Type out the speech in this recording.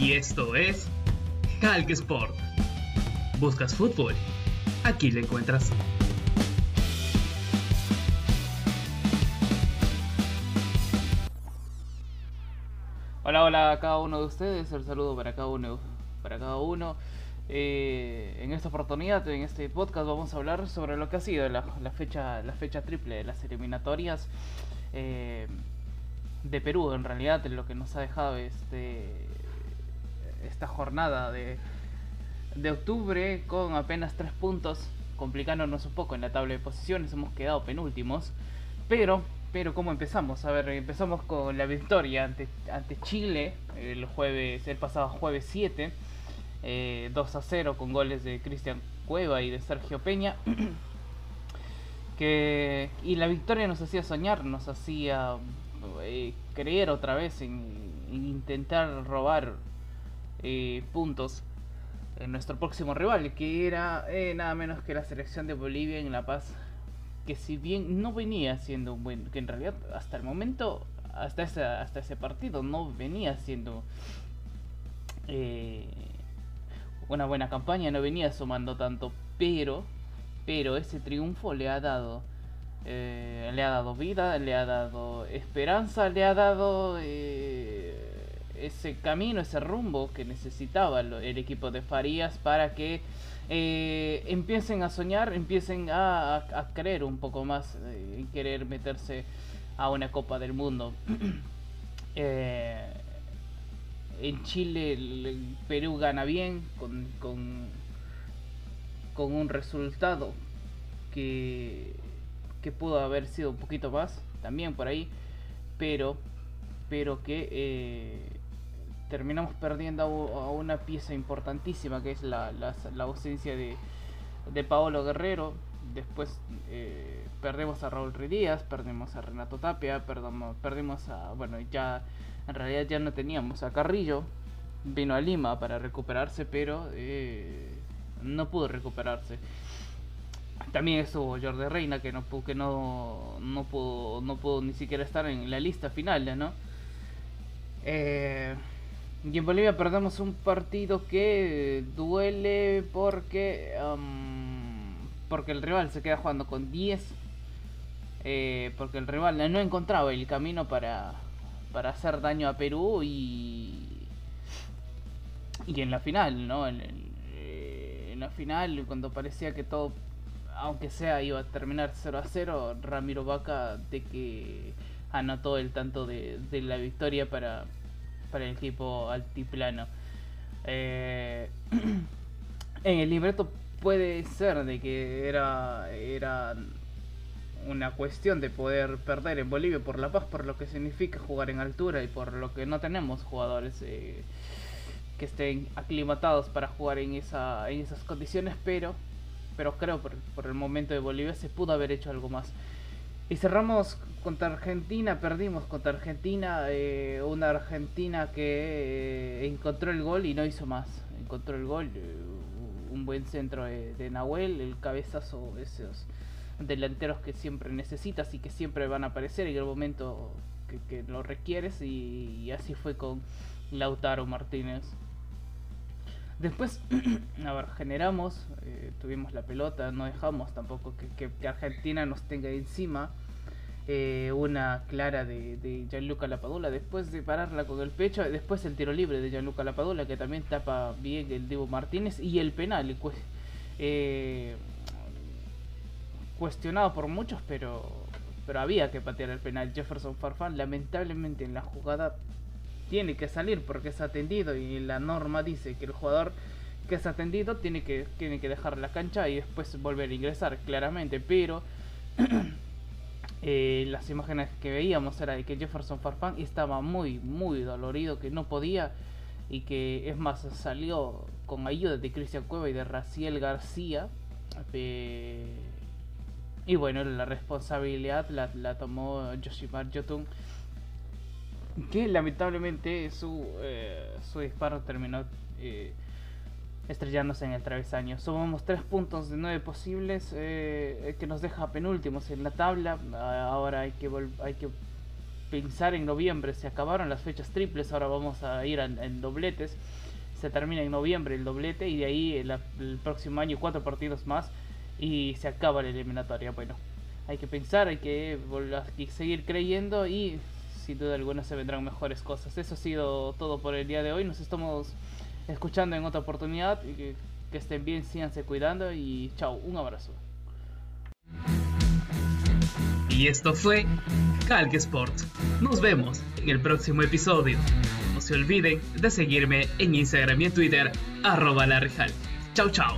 Y esto es Hulk Sport. ¿Buscas fútbol? Aquí lo encuentras. Hola, hola a cada uno de ustedes, el saludo para cada uno. Para cada uno. Eh, en esta oportunidad, en este podcast, vamos a hablar sobre lo que ha sido la, fecha, la fecha triple de las eliminatorias eh, de Perú, en realidad, lo que nos ha dejado este, esta jornada de, de octubre con apenas tres puntos, complicándonos un poco en la tabla de posiciones, hemos quedado penúltimos, pero pero ¿cómo empezamos? A ver, empezamos con la victoria ante, ante Chile el jueves, el pasado jueves 7, 2 eh, a 0 con goles de Cristian Cueva y de Sergio Peña. que, y la victoria nos hacía soñar, nos hacía eh, creer otra vez en, intentar robar eh, puntos en nuestro próximo rival, que era nada menos que la selección de Bolivia en La Paz que si bien no venía siendo un buen, que en realidad hasta el momento, hasta ese, hasta ese partido no venía siendo eh, una buena campaña, no venía sumando tanto, pero, pero ese triunfo le ha dado, eh, le ha dado vida, le ha dado esperanza, le ha dado eh, ese camino, ese rumbo que necesitaba el equipo de Farías para que eh, empiecen a soñar, empiecen a, creer un poco más eh, en querer meterse a una Copa del Mundo. Eh, en Chile Perú gana bien con, con, con un resultado que, que pudo haber sido un poquito más también por ahí, pero, pero que terminamos perdiendo a una pieza importantísima que es la, la, ausencia de, de Paolo Guerrero. Después eh, perdemos a Raúl Ridíaz, perdimos a Renato Tapia, perdimos, perdimos a. Bueno, ya en realidad ya no teníamos a Carrillo. Vino a Lima para recuperarse, pero eh, no pudo recuperarse. También estuvo Jordi Reina, que no, que no, no, pudo, no pudo ni siquiera estar en la lista final, ¿no? Eh, y en Bolivia perdemos un partido que duele porque porque el rival se queda jugando con 10. Eh, porque el rival no encontraba el camino para, para hacer daño a Perú y, y en la final, ¿no? En, eh, la final, cuando parecía que todo, aunque sea, iba a terminar 0 a 0, Ramiro Vaca de que anotó el tanto de, de la victoria para, para el equipo altiplano. Eh, en el libreto puede ser de que era, era una cuestión de poder perder en Bolivia por La Paz, por lo que significa jugar en altura y por lo que no tenemos jugadores eh, que estén aclimatados para jugar en, esa, en esas condiciones, pero, pero creo por, por el momento de Bolivia se pudo haber hecho algo más. Y cerramos contra Argentina, perdimos contra Argentina, eh, una Argentina que eh, encontró el gol y no hizo más. Encontró el gol, eh, un buen centro de, Nahuel, el cabezazo, esos delanteros que siempre necesitas y que siempre van a aparecer en el momento que, lo requieres y, así fue con Lautaro Martínez. Después, a ver, generamos, tuvimos la pelota, no dejamos tampoco que, que Argentina nos tenga encima eh, una clara de, de, Gianluca Lapadula, después de pararla con el pecho, después el tiro libre de Gianluca Lapadula que también tapa bien el Divo Martínez y el penal, eh, cuestionado por muchos, pero, pero había que patear el penal. Jefferson Farfán lamentablemente en la jugada tiene que salir porque es atendido y la norma dice que el jugador que es atendido tiene que, tiene que dejar la cancha y después volver a ingresar claramente, pero Eh, las imágenes que veíamos era de que Jefferson Farfán estaba muy, muy dolorido, que no podía y que es más salió con ayuda de Cristian Cueva y de Raciel García. Eh, y bueno, la responsabilidad la, tomó Yoshimar Yotun, que lamentablemente su, eh, su disparo terminó estrellándose en el travesaño. Sumamos 3 puntos de 9 posibles eh, que nos deja penúltimos en la tabla. Ahora hay que, hay que pensar en noviembre. Se acabaron las fechas triples, ahora vamos a ir en, dobletes. Se termina en noviembre el doblete y de ahí el, el próximo año cuatro partidos más y se acaba la eliminatoria. Bueno, hay que pensar, hay que, hay que seguir creyendo y sin duda alguna se vendrán mejores cosas. Eso ha sido todo por el día de hoy. Nos estamos escuchando en otra oportunidad. Que, que estén bien, síganse cuidando y chao, un abrazo. Y esto fue Calque Sport. Nos vemos en el próximo episodio. No se olviden de seguirme en Instagram y en Twitter, arroba la Chao, chao.